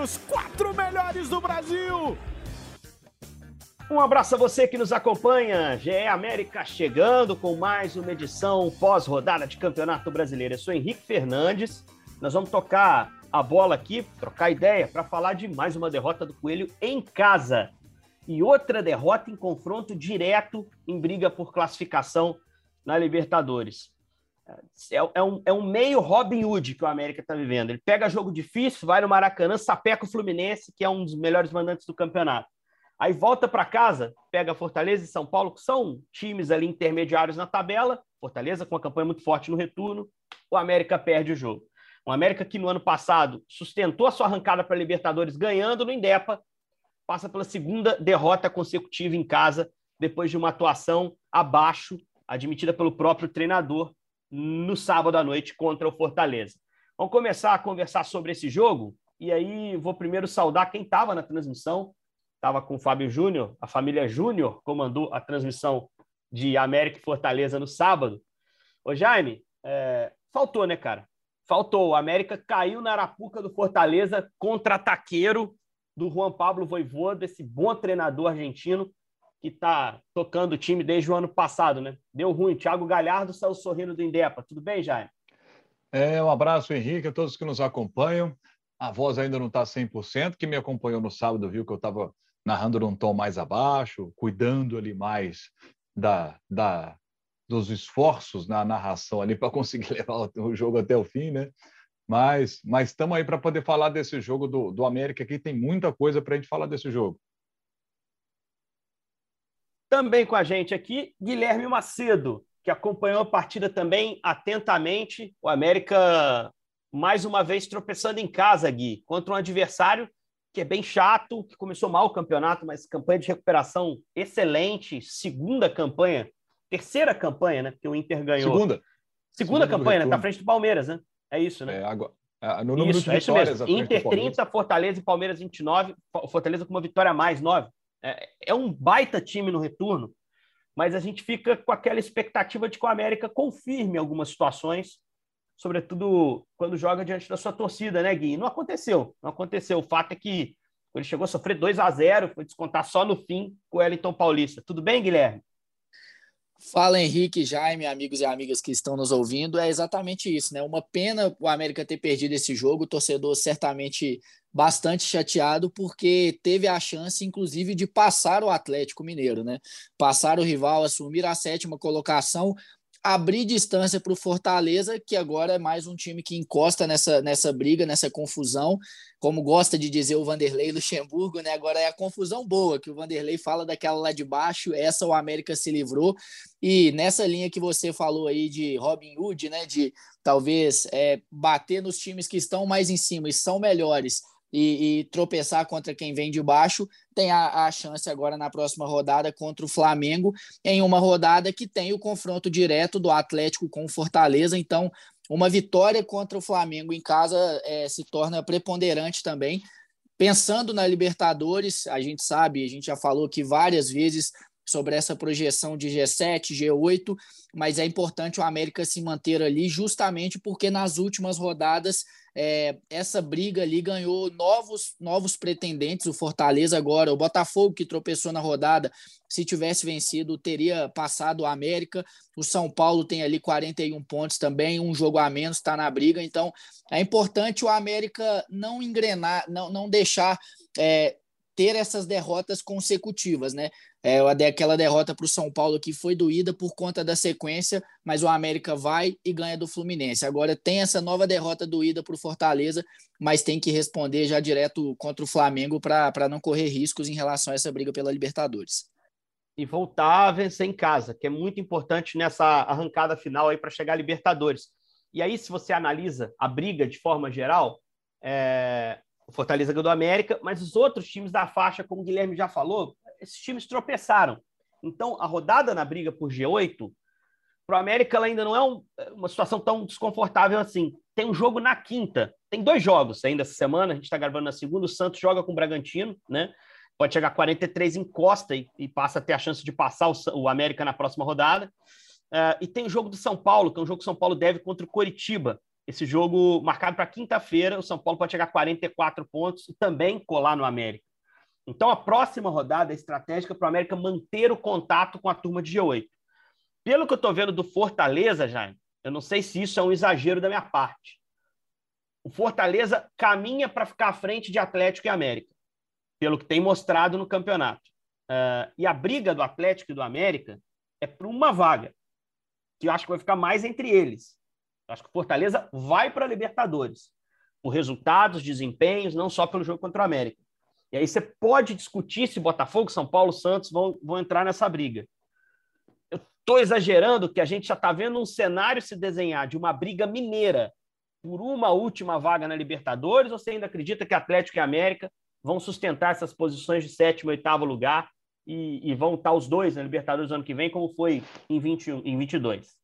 Entre os quatro melhores do Brasil! Um abraço a você que nos acompanha. GE América chegando com mais uma edição pós-rodada de Campeonato Brasileiro. Eu sou Henrique Fernandes. Nós vamos tocar a bola aqui, trocar ideia para falar de mais uma derrota do Coelho em casa. E outra derrota em confronto direto em briga por classificação na Libertadores. É, é, um, é um meio Robin Hood que o América está vivendo. Ele pega jogo difícil, vai no Maracanã, sapeca o Fluminense, que é um dos melhores mandantes do campeonato Aí volta para casa, pega Fortaleza e São Paulo, que são times ali intermediários na tabela. Fortaleza com uma campanha muito forte no retorno. O América perde o jogo. O América que no ano passado sustentou a sua arrancada para a Libertadores ganhando no Indepa, passa pela segunda derrota consecutiva em casa, depois de uma atuação abaixo, admitida pelo próprio treinador, no sábado à noite contra o Fortaleza. Vamos começar a conversar sobre esse jogo, e aí vou primeiro saudar quem estava na transmissão, estava com o Fábio Júnior, a família Júnior comandou a transmissão de América e Fortaleza no sábado. Ô Jaime, é, faltou, né, cara? Faltou. O América caiu na arapuca do Fortaleza, contra-ataqueiro do Juan Pablo Voivoda, esse bom treinador argentino que está tocando o time desde o ano passado, né? Deu ruim. Thiago Galhardo saiu sorrindo do Indepa. Tudo bem, Jaime? É, um abraço, Henrique, a todos que nos acompanham. A voz ainda não está 100%. Quem me acompanhou no sábado viu que eu estava narrando num tom mais abaixo, cuidando ali mais da, da dos esforços na narração ali para conseguir levar o jogo até o fim, né? Mas estamos aí para poder falar desse jogo do, do América aqui, tem muita coisa para a gente falar desse jogo. Também com a gente aqui, Guilherme Macedo, que acompanhou a partida também atentamente. O América, mais uma vez, tropeçando em casa, Gui, contra um adversário que é bem chato, que começou mal o campeonato, mas campanha de recuperação excelente, segunda campanha, terceira campanha, né? Porque o Inter ganhou. Segunda. Segunda, segunda campanha, né? Tá à frente do Palmeiras, né? É isso, né? É, agora, é, no número isso, de é isso mesmo. vitórias. Inter 30, Fortaleza e Palmeiras 29, Fortaleza com uma vitória a mais, 9. É, é um baita time no retorno, mas a gente fica com aquela expectativa de que o América confirme algumas situações sobretudo quando joga diante da sua torcida, né, Gui? Não aconteceu, não aconteceu. O fato é que ele chegou a sofrer 2 a 0 foi descontar só no fim com o Wellington Paulista. Tudo bem, Guilherme? Fala Henrique, Jaime, amigos e amigas que estão nos ouvindo. É exatamente isso, né? Uma pena o América ter perdido esse jogo, o torcedor certamente bastante chateado, porque teve a chance, inclusive, de passar o Atlético Mineiro, né? Passar o rival, assumir a sétima colocação, abrir distância para o Fortaleza, que agora é mais um time que encosta nessa, nessa briga, nessa confusão, como gosta de dizer o Vanderlei Luxemburgo, né? Agora é a confusão boa, que o Vanderlei fala daquela lá de baixo, essa o América se livrou, e nessa linha que você falou aí de Robin Hood, né? De talvez é, bater nos times que estão mais em cima e são melhores, e, e, tropeçar contra quem vem de baixo, tem a, a, chance agora na próxima rodada contra o Flamengo, em uma rodada que tem o confronto direto do Atlético com o Fortaleza. Então, uma vitória contra o Flamengo em casa é, se torna preponderante também. Pensando na Libertadores, a gente sabe, a gente já falou aqui várias vezes sobre essa projeção de G7, G8, mas é importante o América se manter ali, justamente porque nas últimas rodadas é, essa briga ali ganhou novos, novos pretendentes. O Fortaleza agora, o Botafogo que tropeçou na rodada, se tivesse vencido, teria passado o América. O São Paulo tem ali 41 pontos também, um jogo a menos, está na briga. Então é importante o América não engrenar, não, não deixar. É, ter essas derrotas consecutivas, né? É, aquela derrota para o São Paulo que foi doída por conta da sequência, mas o América vai e ganha do Fluminense. Agora tem essa nova derrota doída para o Fortaleza, mas tem que responder já direto contra o Flamengo para não correr riscos em relação a essa briga pela Libertadores. E voltar a vencer em casa, que é muito importante nessa arrancada final aí para chegar à Libertadores. E aí, se você analisa a briga de forma geral, é, o Fortaleza ganhou do América, mas os outros times da faixa, como o Guilherme já falou, esses times tropeçaram. Então, a rodada na briga por G8, para o América ela ainda não é um, uma situação tão desconfortável assim. Tem um jogo na quinta, tem dois jogos ainda essa semana, a gente está gravando na segunda, o Santos joga com o Bragantino, né? Pode chegar a 43 em Costa e, e passa a ter a chance de passar o, o América na próxima rodada. Uh, e tem o jogo do São Paulo, que é um jogo que o São Paulo deve contra o Coritiba. Esse jogo marcado para quinta-feira, o São Paulo pode chegar a 44 pontos e também colar no América. Então, a próxima rodada é estratégica para o América manter o contato com a turma de G8. Pelo que eu estou vendo do Fortaleza, Jaime, eu não sei se isso é um exagero da minha parte. O Fortaleza caminha para ficar à frente de Atlético e América, pelo que tem mostrado no campeonato. Uh, e a briga do Atlético e do América é por uma vaga que eu acho que vai ficar mais entre eles. Eu acho que o Fortaleza vai para a Libertadores, por resultados, desempenhos, não só pelo jogo contra o América. E aí você pode discutir se Botafogo, São Paulo, Santos vão, vão entrar nessa briga. Eu estou exagerando que a gente já está vendo um cenário se desenhar de uma briga mineira por uma última vaga na Libertadores, ou você ainda acredita que Atlético e América vão sustentar essas posições de sétimo e oitavo lugar e, e, vão estar os dois na Libertadores ano que vem, como foi em, 21, em 22.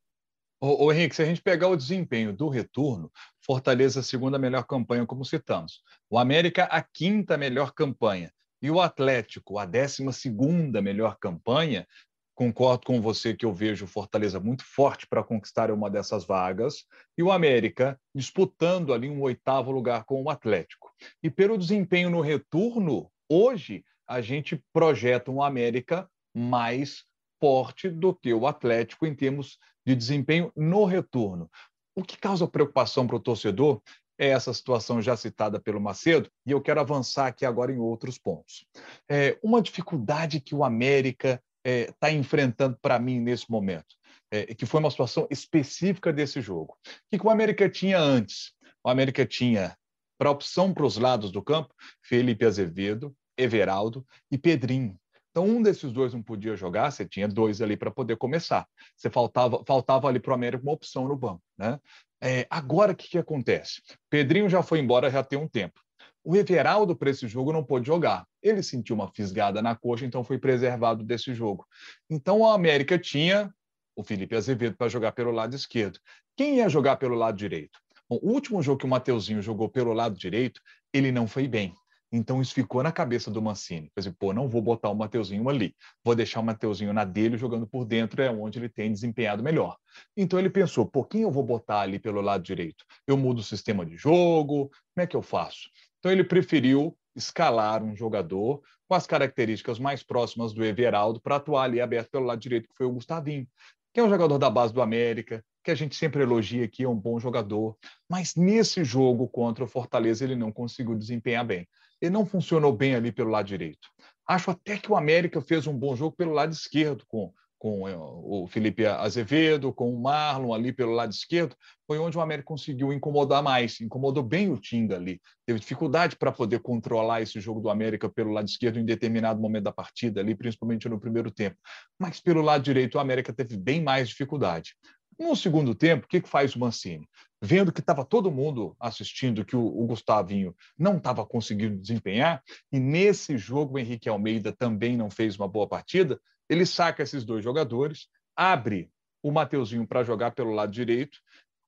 Ô, ô, Henrique, se a gente pegar o desempenho do retorno, Fortaleza a segunda melhor campanha, como citamos. O América a quinta melhor campanha. E o Atlético, a décima segunda melhor campanha. Concordo com você que eu vejo o Fortaleza muito forte para conquistar uma dessas vagas. E o América disputando ali um oitavo lugar com o Atlético. E pelo desempenho no retorno, hoje a gente projeta um América mais forte do que o Atlético em termos de desempenho no retorno. O que causa preocupação para o torcedor é essa situação já citada pelo Macedo, e eu quero avançar aqui agora em outros pontos. É, uma dificuldade que o América está é, tá enfrentando para mim nesse momento, é, que foi uma situação específica desse jogo. O que, que o América tinha antes? O América tinha, para opção para os lados do campo, Felipe Azevedo, Everaldo e Pedrinho. Então, um desses dois não podia jogar, você tinha dois ali para poder começar. Você faltava, faltava ali para o América uma opção no banco. Né? É, agora, o que, que acontece? Pedrinho já foi embora já tem um tempo. O Everaldo, para esse jogo, não pôde jogar. Ele sentiu uma fisgada na coxa, então foi preservado desse jogo. Então, a América tinha o Felipe Azevedo para jogar pelo lado esquerdo. Quem ia jogar pelo lado direito? Bom, o último jogo que o Mateuzinho jogou pelo lado direito, ele não foi bem. Então isso ficou na cabeça do Mancini. Quer dizer, pô, não vou botar o Mateuzinho ali, vou deixar o Mateuzinho na dele jogando por dentro, é onde ele tem desempenhado melhor. Então ele pensou, pô, quem eu vou botar ali pelo lado direito? Eu mudo o sistema de jogo, como é que eu faço? Então ele preferiu escalar um jogador com as características mais próximas do Everaldo para atuar ali aberto pelo lado direito, que foi o Gustavinho, que é um jogador da base do América, que a gente sempre elogia aqui, é um bom jogador, mas nesse jogo contra o Fortaleza ele não conseguiu desempenhar bem ele não funcionou bem ali pelo lado direito. Acho até que o América fez um bom jogo pelo lado esquerdo, com, com eh, o Felipe Azevedo, com o Marlon ali pelo lado esquerdo. Foi onde o América conseguiu incomodar mais, incomodou bem o Tinga ali. Teve dificuldade para poder controlar esse jogo do América pelo lado esquerdo em determinado momento da partida ali, principalmente no primeiro tempo. Mas pelo lado direito o América teve bem mais dificuldade. No segundo tempo, o que, que faz o Mancini? Vendo que estava todo mundo assistindo, que o, o Gustavinho não estava conseguindo desempenhar, e nesse jogo o Henrique Almeida também não fez uma boa partida, ele saca esses dois jogadores, abre o Mateuzinho para jogar pelo lado direito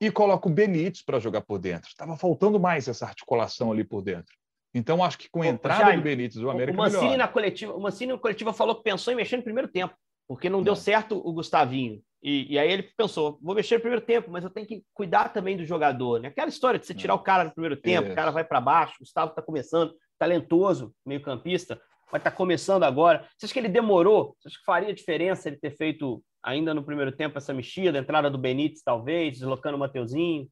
e coloca o Benítez para jogar por dentro. Estava faltando mais essa articulação ali por dentro. Então, acho que com a entrada Jaime, do Benítez, o América o Mancini na coletiva, O Mancini na coletiva falou que pensou em mexer no primeiro tempo, porque não, não. deu certo o Gustavinho. E, e, aí ele pensou, vou mexer no primeiro tempo, mas eu tenho que cuidar também do jogador. Né? Aquela história de você tirar o cara no primeiro tempo, é. o cara vai para baixo, o Gustavo está começando, talentoso, meio campista, vai estar tá começando agora. Você acha que ele demorou? Você acha que faria diferença ele ter feito ainda no primeiro tempo essa mexida, a entrada do Benítez, talvez, deslocando o Mateuzinho?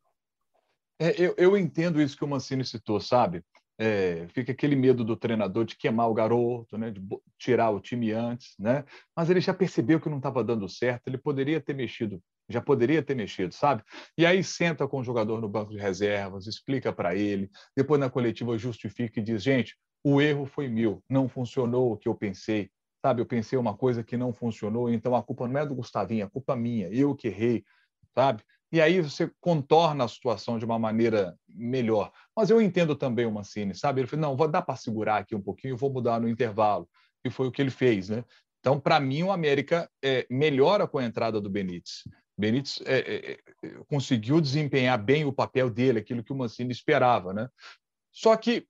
É, eu, eu entendo isso que o Mancini citou, sabe? É, fica aquele medo do treinador de queimar o garoto, né, de tirar o time antes, né? Mas ele já percebeu que não estava dando certo, ele poderia ter mexido, já poderia ter mexido, sabe? E aí senta com o jogador no banco de reservas, explica para ele, depois na coletiva justifica e diz: gente, o erro foi meu, não funcionou o que eu pensei, sabe? Eu pensei uma coisa que não funcionou, então a culpa não é do Gustavinho, a culpa é minha, eu que errei, sabe? E aí você contorna a situação de uma maneira melhor. Mas eu entendo também o Mancini, sabe? Ele falou, não, vou dar para segurar aqui um pouquinho, vou mudar no intervalo. E foi o que ele fez, né? Então, para mim, o América é, melhora com a entrada do Benítez. Benítez é, é, é, conseguiu desempenhar bem o papel dele, aquilo que o Mancini esperava, né? Só que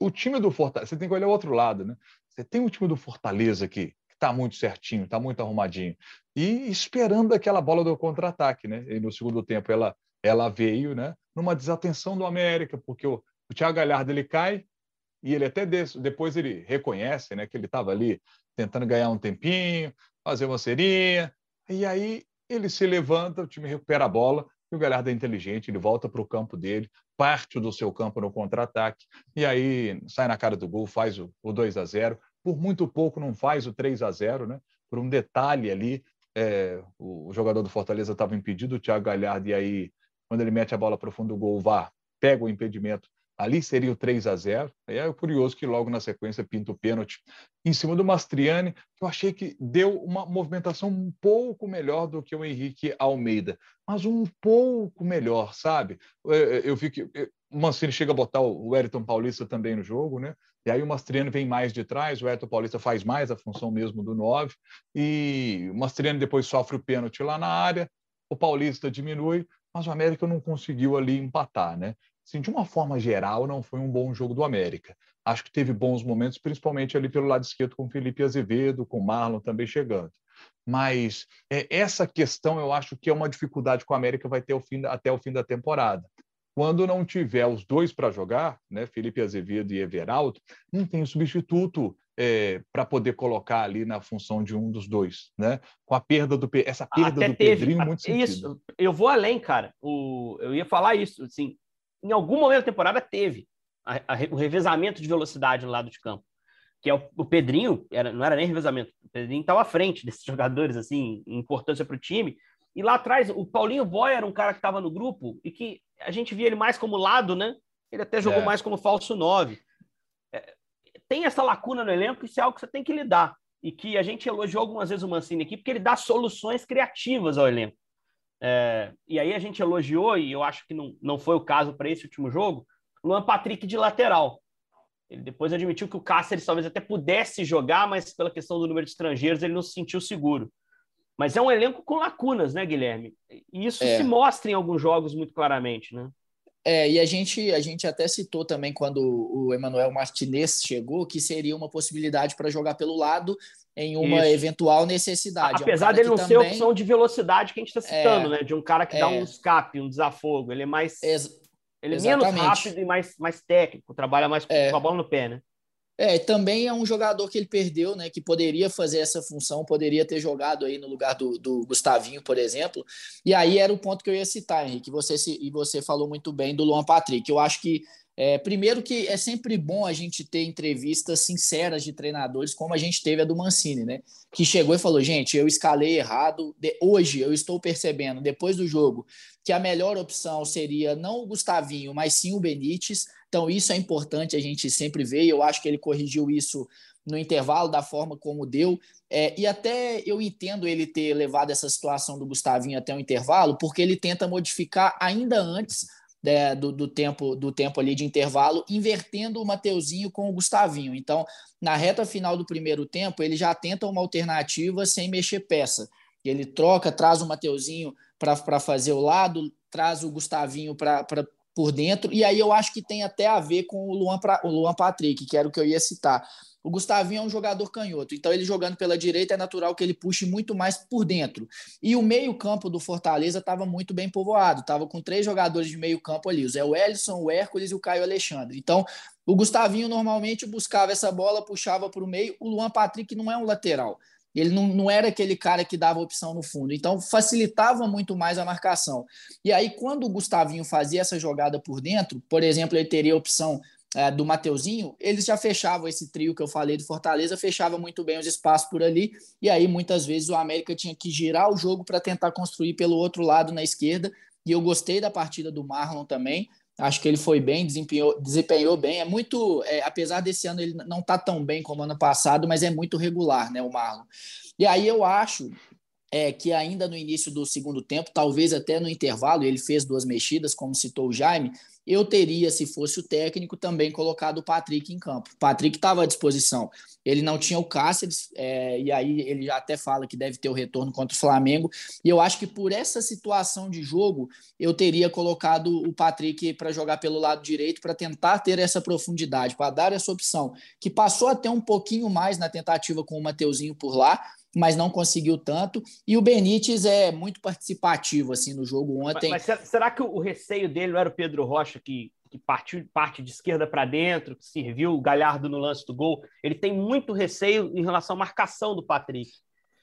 o time do Fortaleza, você tem que olhar o outro lado, né? Você tem um time do Fortaleza aqui, que está muito certinho, está muito arrumadinho, e esperando aquela bola do contra-ataque, né? E no segundo tempo ela, ela veio, né? Numa desatenção do América, porque o, o Thiago Galhardo ele cai e ele até depois ele reconhece, né? Que ele estava ali tentando ganhar um tempinho, fazer uma serinha, e aí ele se levanta, o time recupera a bola, e o Galhardo é inteligente, ele volta para o campo dele, parte do seu campo no contra-ataque, e aí sai na cara do gol, faz o, o 2 a 0 Por muito pouco não faz o 3 a 0 né? Por um detalhe ali, é, o, jogador do Fortaleza estava impedido, o Thiago Galhardo, e aí, quando ele mete a bola para o fundo do gol, o VAR pega o impedimento Ali seria o 3 a 0 É curioso que logo na sequência pinta o pênalti em cima do Mastriani, que eu achei que deu uma movimentação um pouco melhor do que o Henrique Almeida, mas um pouco melhor, sabe? Eu vi que o Mancini chega a botar o Wellington Paulista também no jogo, né? E aí o Mastriani vem mais de trás, o Wellington Paulista faz mais a função mesmo do 9, e o Mastriani depois sofre o pênalti lá na área, o Paulista diminui, mas o América não conseguiu ali empatar, né? assim, de uma forma geral, não foi um bom jogo do América. Acho que teve bons momentos, principalmente ali pelo lado esquerdo, com Felipe Azevedo, com Marlon também chegando. Mas é, essa questão eu acho que é uma dificuldade que o América vai ter fim, até o fim da temporada. Quando não tiver os dois para jogar, né, Felipe Azevedo e Everaldo, não tem substituto é, para poder colocar ali na função de um dos dois, né? Com a perda do essa perda Até do teve, Pedrinho muito sentido. Isso, eu vou além, cara. O, eu ia falar isso, assim, em algum momento da temporada teve a, a, o revezamento de velocidade no lado de campo. Que é o, o Pedrinho, era, não era nem revezamento, o Pedrinho estava à frente desses jogadores, assim, em importância para o time. E lá atrás, o Paulinho Boy era um cara que estava no grupo e que a gente via ele mais como lado, né? Ele até jogou é. mais como falso 9. É, tem essa lacuna no elenco, isso é algo que você tem que lidar. E que a gente elogiou algumas vezes o Mancini aqui, porque ele dá soluções criativas ao elenco. É, e aí a gente elogiou, e eu acho que não, não foi o caso para esse último jogo, Luan Patrick de lateral. Ele depois admitiu que o Cáceres talvez até pudesse jogar, mas pela questão do número de estrangeiros ele não se sentiu seguro. Mas é um elenco com lacunas, né, Guilherme? E isso é. se mostra em alguns jogos muito claramente, né? É, e a gente, a gente até citou também quando o Emanuel Martinez chegou que seria uma possibilidade para jogar pelo lado em uma Isso. eventual necessidade. Apesar é um dele não também... ser opção de velocidade que a gente está citando, é, né? De um cara que é, dá um escape, um desafogo. Ele é mais. Ex ele é menos rápido e mais, mais técnico, trabalha mais é. com a bola no pé, né? É, também é um jogador que ele perdeu, né? Que poderia fazer essa função, poderia ter jogado aí no lugar do, do Gustavinho, por exemplo. E aí era o ponto que eu ia citar, Henrique. Você, e você falou muito bem do Luan Patrick. Eu acho que é, primeiro que é sempre bom a gente ter entrevistas sinceras de treinadores, como a gente teve a do Mancini, né? Que chegou e falou, gente, eu escalei errado. De, hoje eu estou percebendo, depois do jogo, que a melhor opção seria não o Gustavinho, mas sim o Benítez. Então isso é importante a gente sempre ver. E eu acho que ele corrigiu isso no intervalo da forma como deu. É, e até eu entendo ele ter levado essa situação do Gustavinho até o intervalo, porque ele tenta modificar ainda antes né, do, do, tempo do tempo ali de intervalo, invertendo o Mateuzinho com o Gustavinho. Então, na reta final do primeiro tempo, ele já tenta uma alternativa sem mexer peça. Ele troca, traz o Mateuzinho para fazer o lado, traz o Gustavinho para por dentro, e aí eu acho que tem até a ver com o Luan, pra, o Luan Patrick, que era o que eu ia citar. O Gustavinho é um jogador canhoto, então ele jogando pela direita é natural que ele puxe muito mais por dentro. E o meio-campo do Fortaleza estava muito bem povoado, estava com três jogadores de meio-campo ali: o Zé Wellison, o Hércules e o Caio Alexandre. Então, o Gustavinho normalmente buscava essa bola, puxava para o meio. O Luan Patrick não é um lateral. Ele não, não era aquele cara que dava opção no fundo. Então, facilitava muito mais a marcação. E aí, quando o Gustavinho fazia essa jogada por dentro, por exemplo, ele teria a opção é, do Mateuzinho, eles já fechavam esse trio que eu falei do Fortaleza, fechava muito bem os espaços por ali, e aí muitas vezes o América tinha que girar o jogo para tentar construir pelo outro lado na esquerda, e eu gostei da partida do Marlon também, acho que ele foi bem, desempenhou, desempenhou bem, é muito, é, apesar desse ano ele não tá tão bem como ano passado, mas é muito regular, né, o Marlon. E aí eu acho é que ainda no início do segundo tempo, talvez até no intervalo, ele fez duas mexidas, como citou o Jaime, eu teria, se fosse o técnico, também colocado o Patrick em campo. O Patrick estava à disposição. Ele não tinha o Cáceres, é, e aí ele já até fala que deve ter o retorno contra o Flamengo. E eu acho que por essa situação de jogo, eu teria colocado o Patrick para jogar pelo lado direito, para tentar ter essa profundidade, para dar essa opção, que passou até um pouquinho mais na tentativa com o Mateuzinho por lá, mas não conseguiu tanto. E o Benítez é muito participativo assim no jogo ontem. Mas, mas será que o receio dele não era o Pedro Rocha que, que partiu parte de esquerda para dentro, que serviu o Galhardo no lance do gol? Ele tem muito receio em relação à marcação do Patrick.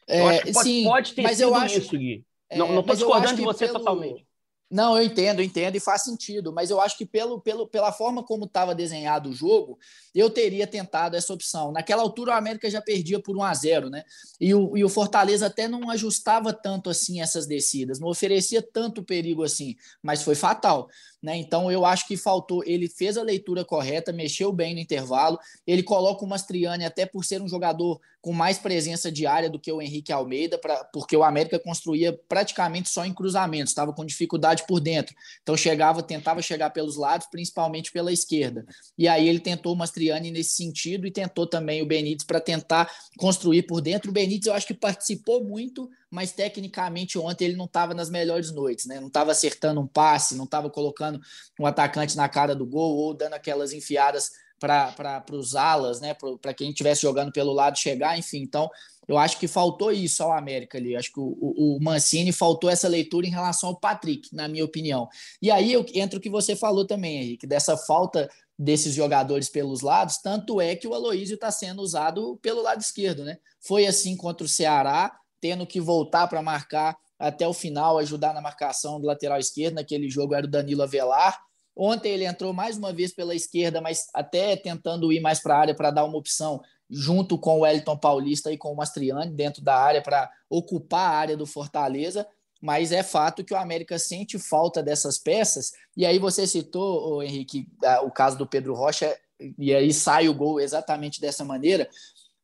É, eu acho que pode, sim, pode ter mas sido eu acho, isso, Gui. É, não estou discordando de você pelo, totalmente. Não, eu entendo, eu entendo e faz sentido, mas eu acho que pelo, pelo, pela forma como estava desenhado o jogo, eu teria tentado essa opção. Naquela altura, o América já perdia por 1 a 0 né? E o, e o Fortaleza até não ajustava tanto assim essas descidas, não oferecia tanto perigo assim, mas foi fatal. Né? Então eu acho que faltou. Ele fez a leitura correta, mexeu bem no intervalo. Ele coloca o Mastriani, até por ser um jogador com mais presença de área do que o Henrique Almeida, pra, porque o América construía praticamente só em cruzamentos, estava com dificuldade por dentro. Então chegava, tentava chegar pelos lados, principalmente pela esquerda. E aí ele tentou o Mastriani nesse sentido e tentou também o Benítez para tentar construir por dentro. O Benítez eu acho que participou muito mas tecnicamente ontem ele não estava nas melhores noites, né? Não estava acertando um passe, não estava colocando um atacante na cara do gol ou dando aquelas enfiadas para os alas, né? Para quem estivesse jogando pelo lado chegar, enfim. Então, eu acho que faltou isso ao América ali. Acho que o, o, o, Mancini faltou essa leitura em relação ao Patrick, na minha opinião. E aí eu, entra o que você falou também, Henrique, dessa falta desses jogadores pelos lados, tanto é que o Aloísio está sendo usado pelo lado esquerdo, né? Foi assim contra o Ceará, tendo que voltar para marcar até o final, ajudar na marcação do lateral esquerdo. Naquele jogo era o Danilo Avelar. Ontem ele entrou mais uma vez pela esquerda, mas até tentando ir mais para a área para dar uma opção junto com o Wellington Paulista e com o Mastriani dentro da área para ocupar a área do Fortaleza. Mas é fato que o América sente falta dessas peças. E aí você citou, Henrique, o caso do Pedro Rocha, e aí sai o gol exatamente dessa maneira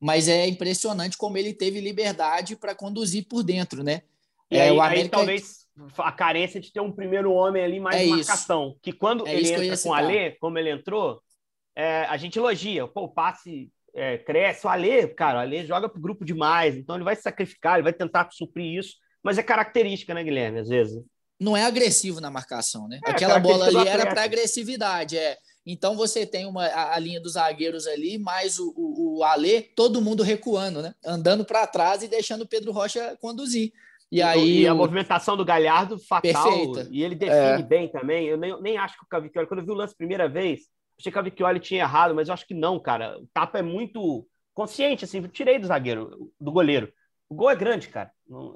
mas é impressionante como ele teve liberdade para conduzir por dentro, né? E é, aí, o América... aí talvez a carência de ter um primeiro homem ali mais é marcação, isso. que quando é ele entra com o Alê, como ele entrou, é, a gente elogia, pô, o passe é, cresce, o Alê, cara, o Alê joga pro grupo demais, então ele vai se sacrificar, ele vai tentar suprir isso, mas é característica, né, Guilherme, às vezes. Não é agressivo na marcação, né? É, Aquela bola ali era para agressividade, é então você tem uma, a, a linha dos zagueiros ali, mais o, o, o Alê, todo mundo recuando, né? Andando para trás e deixando o Pedro Rocha conduzir. E, e aí e a movimentação do Galhardo fatal Perfeita. e ele define é. bem também. Eu nem, nem acho que o Cavicchioli, quando eu vi o lance a primeira vez, achei que o Cavicchioli tinha errado, mas eu acho que não, cara. O tapa é muito consciente, assim, tirei do zagueiro, do goleiro. O gol é grande, cara.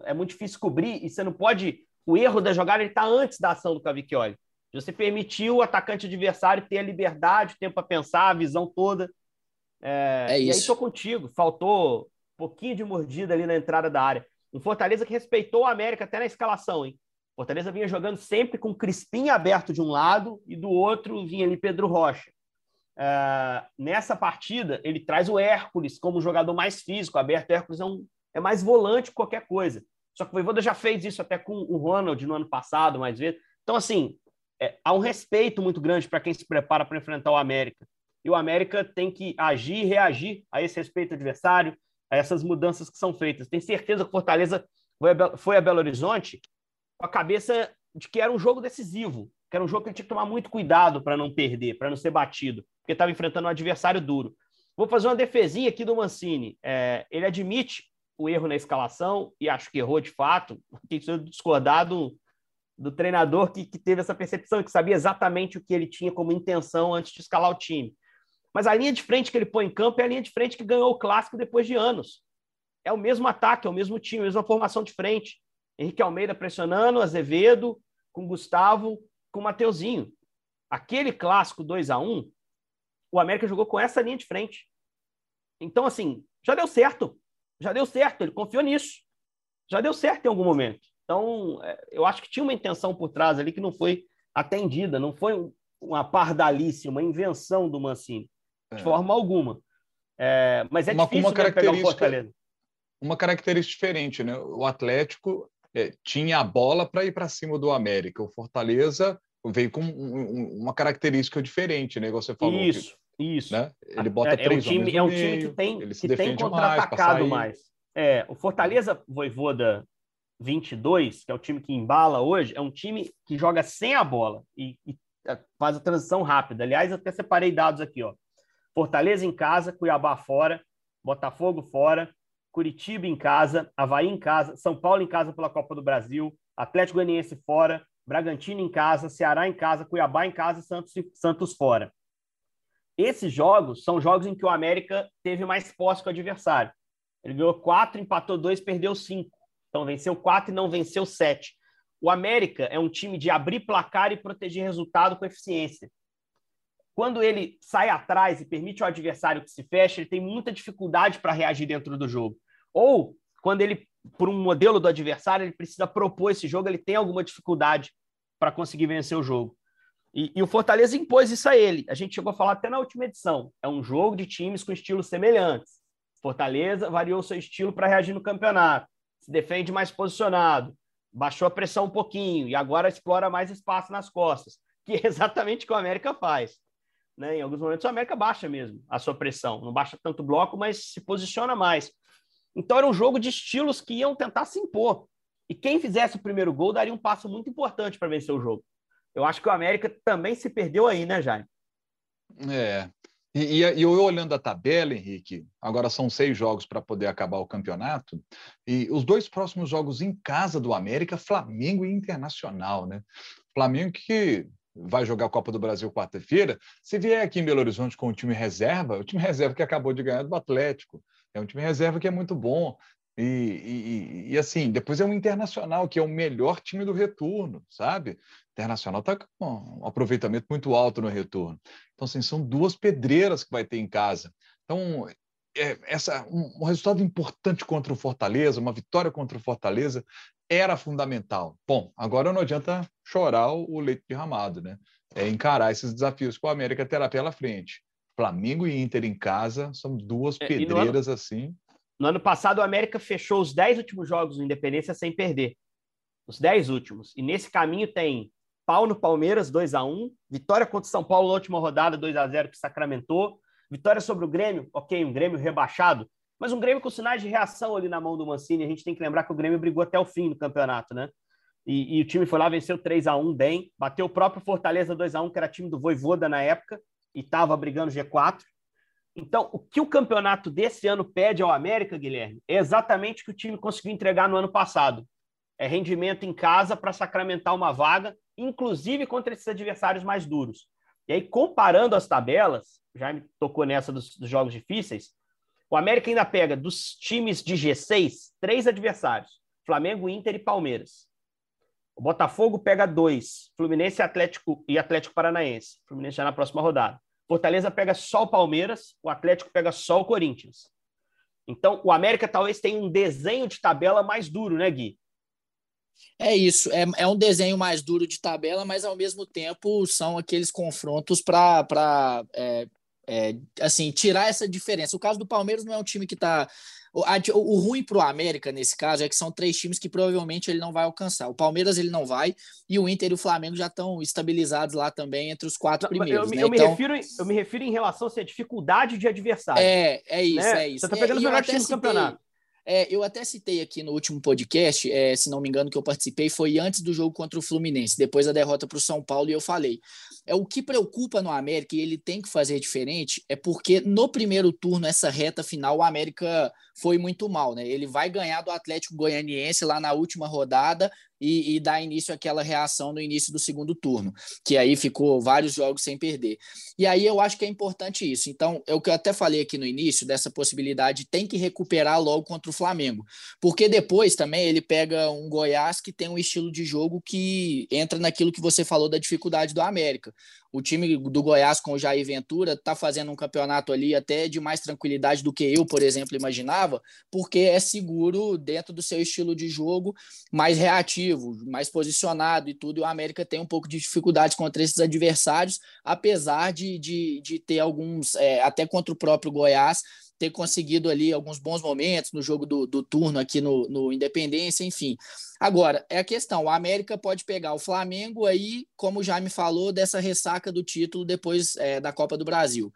É muito difícil cobrir e você não pode. O erro da jogada ele tá antes da ação do Cavicchioli. Você permitiu o atacante adversário ter a liberdade, o tempo para pensar, a visão toda. É, é e aí estou contigo. Faltou um pouquinho de mordida ali na entrada da área. Um Fortaleza que respeitou o América até na escalação, hein? Fortaleza vinha jogando sempre com Crispim aberto de um lado e do outro vinha ali Pedro Rocha. É, nessa partida, ele traz o Hércules como jogador mais físico. Aberto, Hércules é, um, é mais volante que qualquer coisa. Só que o Voivoda já fez isso até com o Ronald no ano passado, mais vezes. Então, assim, é, há um respeito muito grande para quem se prepara para enfrentar o América. E o América tem que agir reagir a esse respeito adversário, a essas mudanças que são feitas. Tenho certeza que Fortaleza foi a Belo Horizonte com a cabeça de que era um jogo decisivo, que era um jogo que ele tinha que tomar muito cuidado para não perder, para não ser batido, porque estava enfrentando um adversário duro. Vou fazer uma defesinha aqui do Mancini. É, ele admite o erro na escalação e acho que errou de fato. Tem que ser discordado do treinador que, que teve essa percepção, que sabia exatamente o que ele tinha como intenção antes de escalar o time. Mas a linha de frente que ele põe em campo é a linha de frente que ganhou o clássico depois de anos. É o mesmo ataque, é o mesmo time, a mesma formação de frente. Henrique Almeida pressionando, Azevedo, com Gustavo, com Mateuzinho. Aquele clássico 2 a 1 o América jogou com essa linha de frente. Então, assim, já deu certo. Já deu certo, ele confiou nisso. Já deu certo em algum momento. Então, é, eu acho que tinha uma intenção por trás ali que não foi atendida, não foi uma pardalice, uma invenção do Mancini, de é. forma alguma. É, mas é uma, difícil uma característica, pegar o Fortaleza. uma característica diferente, né? O Atlético é, tinha a bola para ir para cima do América. O Fortaleza veio com um, uma característica diferente, né? Você falou. Isso, que, isso. Né? Ele bota é, três é um time, É um time que tem, que tem contra-atacado mais, mais. É, o Fortaleza Voivoda 22, que é o time que embala hoje, é um time que joga sem a bola e, e é, faz a transição rápida. Aliás, até separei dados aqui, ó. Fortaleza em casa, Cuiabá fora, Botafogo fora, Curitiba em casa, Havaí em casa, São Paulo em casa pela Copa do Brasil, Atlético Goianiense fora, Bragantino em casa, Ceará em casa, Cuiabá em casa Santos, Santos fora. Esses jogos são jogos em que o América teve mais posse que o adversário. Ele ganhou quatro, empatou dois, perdeu cinco. Então venceu quatro e não venceu sete. O América é um time de abrir placar e proteger resultado com eficiência. Quando ele sai atrás e permite ao adversário que se feche, ele tem muita dificuldade para reagir dentro do jogo. Ou quando ele, por um modelo do adversário, ele precisa propor esse jogo, ele tem alguma dificuldade para conseguir vencer o jogo. E, e, o Fortaleza impôs isso a ele. A gente chegou a falar até na última edição. É um jogo de times com estilos semelhantes. Fortaleza variou seu estilo para reagir no campeonato. Se defende mais posicionado, baixou a pressão um pouquinho e agora explora mais espaço nas costas, que é exatamente o que o América faz. Né? Em alguns momentos o América baixa mesmo a sua pressão. Não baixa tanto bloco, mas se posiciona mais. Então era um jogo de estilos que iam tentar se impor. E quem fizesse o primeiro gol daria um passo muito importante para vencer o jogo. Eu acho que o América também se perdeu aí, né, Jaime? É. E, e, eu olhando a tabela, Henrique, agora são seis jogos para poder acabar o campeonato, e os dois próximos jogos em casa do América, Flamengo e Internacional, né? Flamengo que vai jogar a Copa do Brasil quarta-feira, se vier aqui em Belo Horizonte com o time reserva, o time reserva que acabou de ganhar do Atlético, é um time reserva que é muito bom. E, e, e, assim, depois é um Internacional, que é o melhor time do retorno, sabe? Internacional está com um aproveitamento muito alto no retorno. Então, assim, são duas pedreiras que vai ter em casa. Então, essa, um, um resultado importante contra o Fortaleza, uma vitória contra o Fortaleza, era fundamental. Bom, agora não adianta chorar o leite derramado, né? É encarar esses desafios que o América terá pela frente. Flamengo e Inter em casa são duas é, pedreiras ano, assim. No ano passado, o América fechou os 10 últimos jogos do Independência sem perder. Os 10 últimos. E nesse caminho tem pau no Palmeiras, 2 a 1 vitória contra o São Paulo na última rodada, 2 a 0 que sacramentou, vitória sobre o Grêmio, ok, um Grêmio rebaixado, mas um Grêmio com sinais de reação ali na mão do Mancini. A gente tem que lembrar que o Grêmio brigou até o fim do campeonato, né? E, e o time foi lá, venceu 3 a 1 bem, bateu o próprio Fortaleza 2 a 1 que era time do Voivoda na época, e estava brigando G4. Então, o que o campeonato desse ano pede ao América, Guilherme, é exatamente o que o time conseguiu entregar no ano passado. É rendimento em casa para sacramentar uma vaga, inclusive contra esses adversários mais duros. E aí, comparando as tabelas, já me tocou nessa dos, dos jogos difíceis, o América ainda pega dos times de G6 três adversários: Flamengo, Inter e Palmeiras. O Botafogo pega dois: Fluminense Atlético, e Atlético Paranaense. Fluminense já na próxima rodada. Fortaleza pega só o Palmeiras, o Atlético pega só o Corinthians. Então, o América talvez tenha um desenho de tabela mais duro, né, Gui? É isso, é, é um desenho mais duro de tabela, mas ao mesmo tempo são aqueles confrontos para é, é, assim, tirar essa diferença. O caso do Palmeiras não é um time que está o, o ruim para o América, nesse caso, é que são três times que provavelmente ele não vai alcançar. O Palmeiras ele não vai, e o Inter e o Flamengo já estão estabilizados lá também entre os quatro primeiros. Eu, né? eu, me então, refiro, eu me refiro em relação a ser dificuldade de adversário. É, é isso, né? é isso. Você está pegando é, o melhor time do campeonato. É, eu até citei aqui no último podcast, é, se não me engano, que eu participei, foi antes do jogo contra o Fluminense, depois da derrota para o São Paulo, e eu falei. É o que preocupa no América, e ele tem que fazer diferente, é porque no primeiro turno, essa reta final, o América foi muito mal, né? Ele vai ganhar do Atlético Goianiense lá na última rodada e, e dar início àquela reação no início do segundo turno, que aí ficou vários jogos sem perder. E aí eu acho que é importante isso. Então, é o que eu até falei aqui no início, dessa possibilidade, tem que recuperar logo contra o Flamengo, porque depois também ele pega um Goiás que tem um estilo de jogo que entra naquilo que você falou da dificuldade do América. O time do Goiás com o Jair Ventura está fazendo um campeonato ali até de mais tranquilidade do que eu, por exemplo, imaginava, porque é seguro dentro do seu estilo de jogo, mais reativo, mais posicionado e tudo. E o América tem um pouco de dificuldades contra esses adversários, apesar de, de, de ter alguns, é, até contra o próprio Goiás, ter conseguido ali alguns bons momentos no jogo do, do turno aqui no, no Independência, enfim. Agora, é a questão: o América pode pegar o Flamengo aí, como já me falou, dessa ressaca do título depois é, da Copa do Brasil.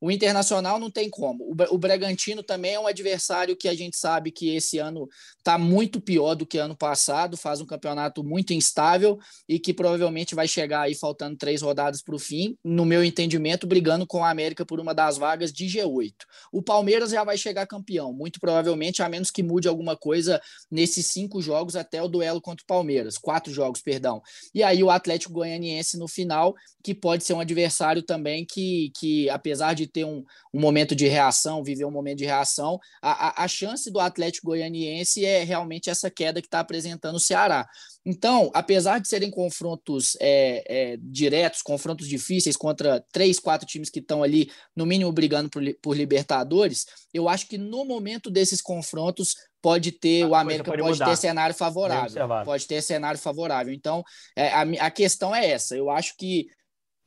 O Internacional não tem como. O Bragantino também é um adversário que a gente sabe que esse ano está muito pior do que ano passado, faz um campeonato muito instável e que provavelmente vai chegar aí faltando três rodadas para o fim, no meu entendimento, brigando com a América por uma das vagas de G8. O Palmeiras já vai chegar campeão, muito provavelmente, a menos que mude alguma coisa nesses cinco jogos até o duelo contra o Palmeiras, quatro jogos, perdão. E aí o Atlético Goianiense no final, que pode ser um adversário também que, que apesar de ter um, um momento de reação, viver um momento de reação, a, a, a chance do Atlético Goianiense é realmente essa queda que está apresentando o Ceará. Então, apesar de serem confrontos é, é, diretos, confrontos difíceis contra três, quatro times que estão ali, no mínimo, brigando por, por Libertadores, eu acho que no momento desses confrontos pode ter, a o América pode, pode ter cenário favorável. Pode ter cenário favorável. Então, é, a, a questão é essa. Eu acho que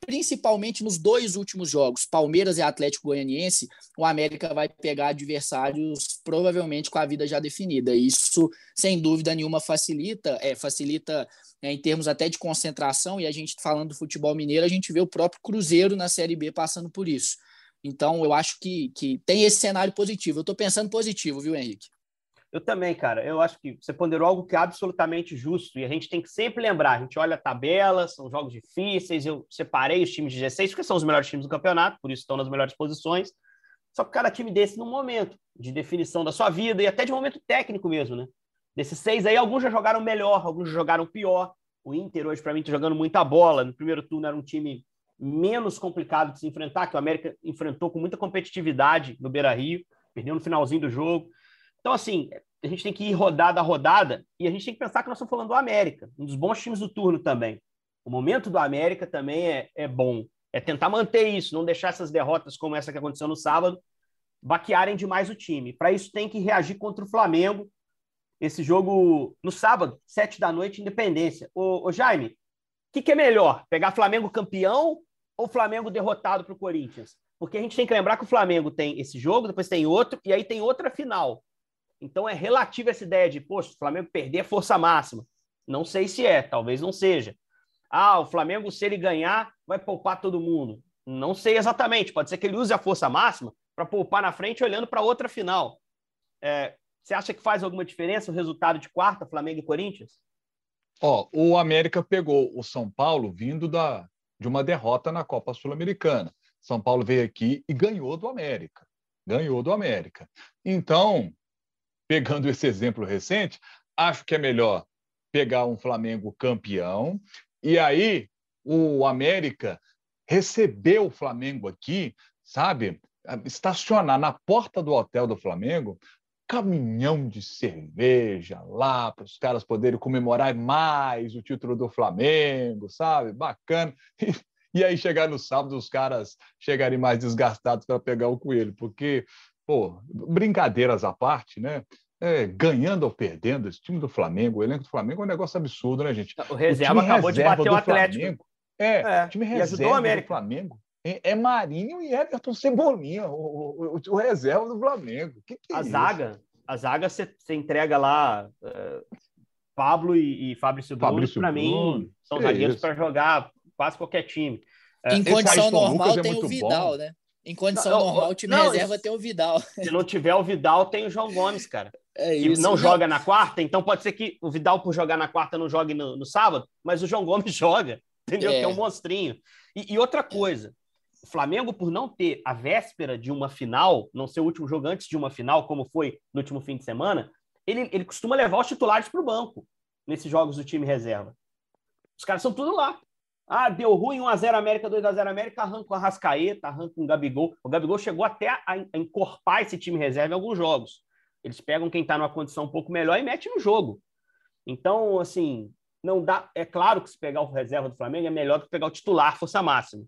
principalmente nos dois últimos jogos, Palmeiras e Atlético Goianiense, o América vai pegar adversários provavelmente com a vida já definida. Isso, sem dúvida nenhuma, facilita, é, facilita é, em termos até de concentração, e a gente falando do futebol mineiro, a gente vê o próprio Cruzeiro na Série B passando por isso. Então, eu acho que, que tem esse cenário positivo. Eu estou pensando positivo, viu, Henrique? Eu também, cara. Eu acho que você ponderou algo que é absolutamente justo e a gente tem que sempre lembrar. A gente olha a tabela, são jogos difíceis. Eu separei os times de 16 porque são os melhores times do campeonato, por isso estão nas melhores posições. Só que cada time desse, num momento de definição da sua vida e até de momento técnico mesmo, né? Desses seis aí, alguns já jogaram melhor, alguns já jogaram pior. O Inter hoje, para mim, está jogando muita bola. No primeiro turno era um time menos complicado de se enfrentar, que o América enfrentou com muita competitividade no Beira Rio, perdeu no finalzinho do jogo. Então, assim, a gente tem que ir rodada a rodada e a gente tem que pensar que nós estamos falando do América, um dos bons times do turno também. O momento do América também é, é bom. É tentar manter isso, não deixar essas derrotas como essa que aconteceu no sábado baquearem demais o time. Para isso, tem que reagir contra o Flamengo. Esse jogo no sábado, sete da noite, Independência. Ô, ô Jaime, o que, que é melhor? Pegar Flamengo campeão ou Flamengo derrotado para o Corinthians? Porque a gente tem que lembrar que o Flamengo tem esse jogo, depois tem outro, e aí tem outra final. Então é relativa essa ideia de, poxa, o Flamengo perder a força máxima. Não sei se é, talvez não seja. Ah, o Flamengo, se ele ganhar, vai poupar todo mundo. Não sei exatamente. Pode ser que ele use a força máxima para poupar na frente, olhando para outra final. É, você acha que faz alguma diferença o resultado de quarta, Flamengo e Corinthians? Ó, o América pegou o São Paulo vindo da, de uma derrota na Copa Sul-Americana. São Paulo veio aqui e ganhou do América. Ganhou do América. Então, pegando esse exemplo recente, acho que é melhor pegar um Flamengo campeão e aí o América receber o Flamengo aqui, sabe? Estacionar na porta do hotel do Flamengo, caminhão de cerveja lá para os caras poderem comemorar mais o título do Flamengo, sabe? Bacana. E, e aí chegar no sábado os caras chegarem mais desgastados para pegar o coelho, porque pô, brincadeiras à parte, né? É, ganhando ou perdendo, esse time do Flamengo, o elenco do Flamengo é um negócio absurdo, né, gente? O reserva o acabou reserva de bater o Atlético. Flamengo, é, é, o time reserva do Flamengo é, é Marinho e Everton Cebolinha, o, o, o reserva do Flamengo. Que que é a isso? zaga, a zaga você entrega lá uh, Pablo e, e Fabrício Bruno, para mim, são zagueiros para jogar quase qualquer time. Em condição normal tem o Vidal, bom. né? Em condição não, normal, o time não, reserva tem o Vidal. Se não tiver o Vidal, tem o João Gomes, cara. É isso. Que não joga na quarta, então pode ser que o Vidal, por jogar na quarta, não jogue no, no sábado, mas o João Gomes joga, entendeu? É. Que é um monstrinho. E, e, outra coisa, o Flamengo, por não ter a véspera de uma final, não ser o último jogo antes de uma final, como foi no último fim de semana, ele, ele costuma levar os titulares para o banco nesses jogos do time reserva. Os caras são tudo lá. Ah, deu ruim 1x0 América, 2x0 América, arranca o Arrascaeta, arranca o Gabigol. O Gabigol chegou até a encorpar esse time reserva em alguns jogos. Eles pegam quem está numa condição um pouco melhor e metem no jogo. Então, assim, não dá. É claro que se pegar o reserva do Flamengo é melhor do que pegar o titular, força máxima.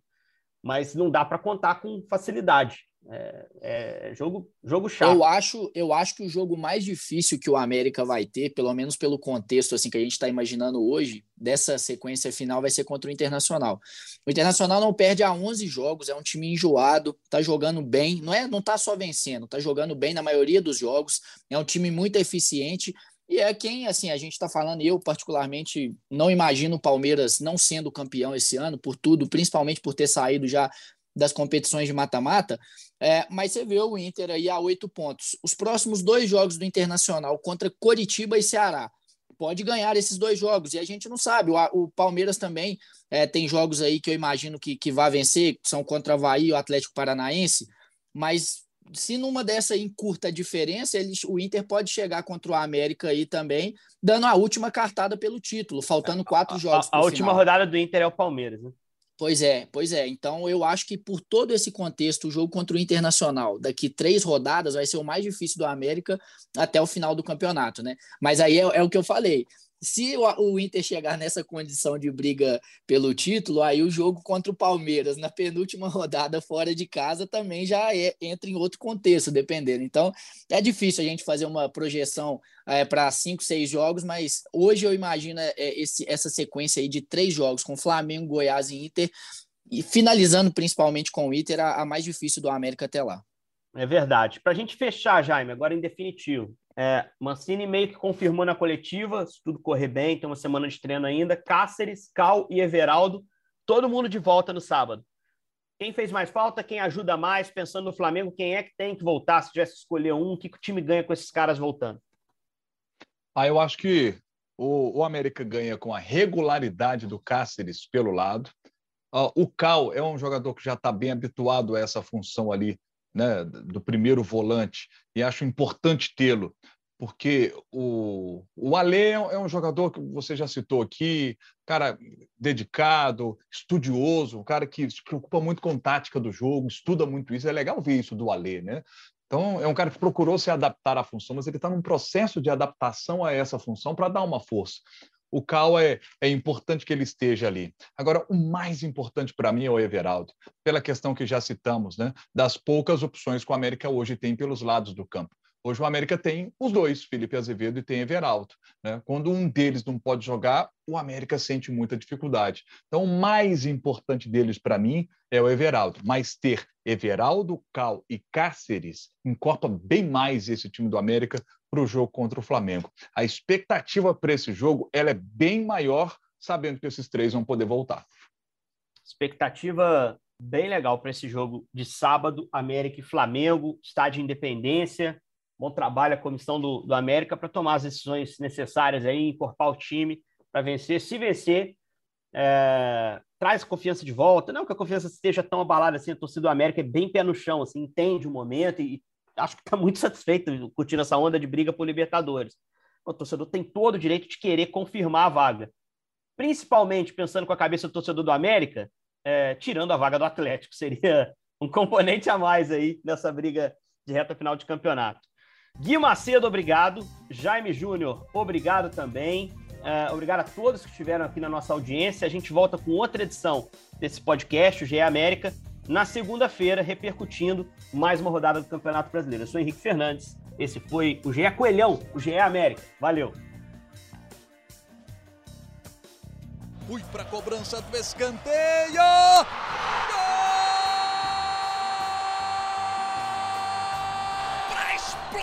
Mas não dá para contar com facilidade. É, é, jogo, jogo chato. Eu acho, eu acho que o jogo mais difícil que o América vai ter, pelo menos pelo contexto assim que a gente está imaginando hoje, dessa sequência final vai ser contra o Internacional. O Internacional não perde há 11 jogos, é um time enjoado, tá jogando bem, não é, não tá só vencendo, tá jogando bem na maioria dos jogos, é um time muito eficiente e é quem, assim, a gente está falando, eu particularmente não imagino o Palmeiras não sendo campeão esse ano, por tudo, principalmente por ter saído já das competições de mata-mata, é, mas você vê o Inter aí a oito pontos. Os próximos dois jogos do Internacional contra Coritiba e Ceará. Pode ganhar esses dois jogos, e a gente não sabe. O, o Palmeiras também é, tem jogos aí que eu imagino que, que vai vencer, são contra o Havaí e o Atlético Paranaense, mas se numa dessa encurta a diferença, ele, o Inter pode chegar contra o América aí também, dando a última cartada pelo título, faltando quatro jogos. A, a última rodada do Inter é o Palmeiras, né? Pois é, pois é. Então eu acho que por todo esse contexto, o jogo contra o Internacional, daqui três rodadas, vai ser o mais difícil do América até o final do campeonato, né? Mas aí é, é o que eu falei se o, Inter chegar nessa condição de briga pelo título, aí o jogo contra o Palmeiras na penúltima rodada fora de casa também já é, entra em outro contexto, dependendo. Então é difícil a gente fazer uma projeção é, para cinco, seis jogos, mas hoje eu imagino é, esse, essa sequência aí de três jogos com Flamengo, Goiás e Inter, e finalizando principalmente com o Inter, a, a mais difícil do América até lá. É verdade. Para a gente fechar, Jaime, agora em definitivo, é, Mancini meio que confirmou na coletiva, se tudo correr bem, tem uma semana de treino ainda. Cáceres, Cal e Everaldo, todo mundo de volta no sábado. Quem fez mais falta, quem ajuda mais, pensando no Flamengo, quem é que tem que voltar? Se tivesse que escolher um, o que, que o time ganha com esses caras voltando? Ah, eu acho que o, o América ganha com a regularidade do Cáceres pelo lado. Uh, o Cal é um jogador que já está bem habituado a essa função ali né, do primeiro volante, e acho importante tê-lo, porque o, o Alê é, é um jogador que você já citou aqui, cara dedicado, estudioso, um cara que se preocupa muito com tática do jogo, estuda muito isso. É legal ver isso do Alê, né? Então, é um cara que procurou se adaptar à função, mas ele está num processo de adaptação a essa função para dar uma força o Cal é, é importante que ele esteja ali. Agora, o mais importante para mim é o Everaldo, pela questão que já citamos, né, das poucas opções que o América hoje tem pelos lados do campo. Hoje o América tem os dois, Felipe Azevedo e tem Everaldo. Né? Quando um deles não pode jogar, o América sente muita dificuldade. Então, o mais importante deles para mim é o Everaldo. Mas ter Everaldo, Cal e Cáceres encorpa bem mais esse time do América para o jogo contra o Flamengo. A expectativa para esse jogo ela é bem maior, sabendo que esses três vão poder voltar. Expectativa bem legal para esse jogo de sábado, América e Flamengo, estádio Independência. Bom trabalho a comissão do, do América para tomar as decisões necessárias aí, encorpar o time para vencer. Se vencer, é, traz confiança de volta. Não que a confiança esteja tão abalada assim, a torcida do América é bem pé no chão, assim, entende o momento e acho que está muito satisfeito curtindo essa onda de briga por Libertadores. O torcedor tem todo o direito de querer confirmar a vaga. Principalmente pensando com a cabeça do torcedor do América, é, tirando a vaga do Atlético. Seria um componente a mais aí nessa briga de reta final de campeonato. Gui Macedo, obrigado. Jaime Júnior, obrigado também. Uh, obrigado a todos que estiveram aqui na nossa audiência. A gente volta com outra edição desse podcast, o GE América, na segunda-feira, repercutindo mais uma rodada do Campeonato Brasileiro. Eu sou Henrique Fernandes. Esse foi o GE Coelhão, o GE América. Valeu! Fui para a cobrança do escanteio!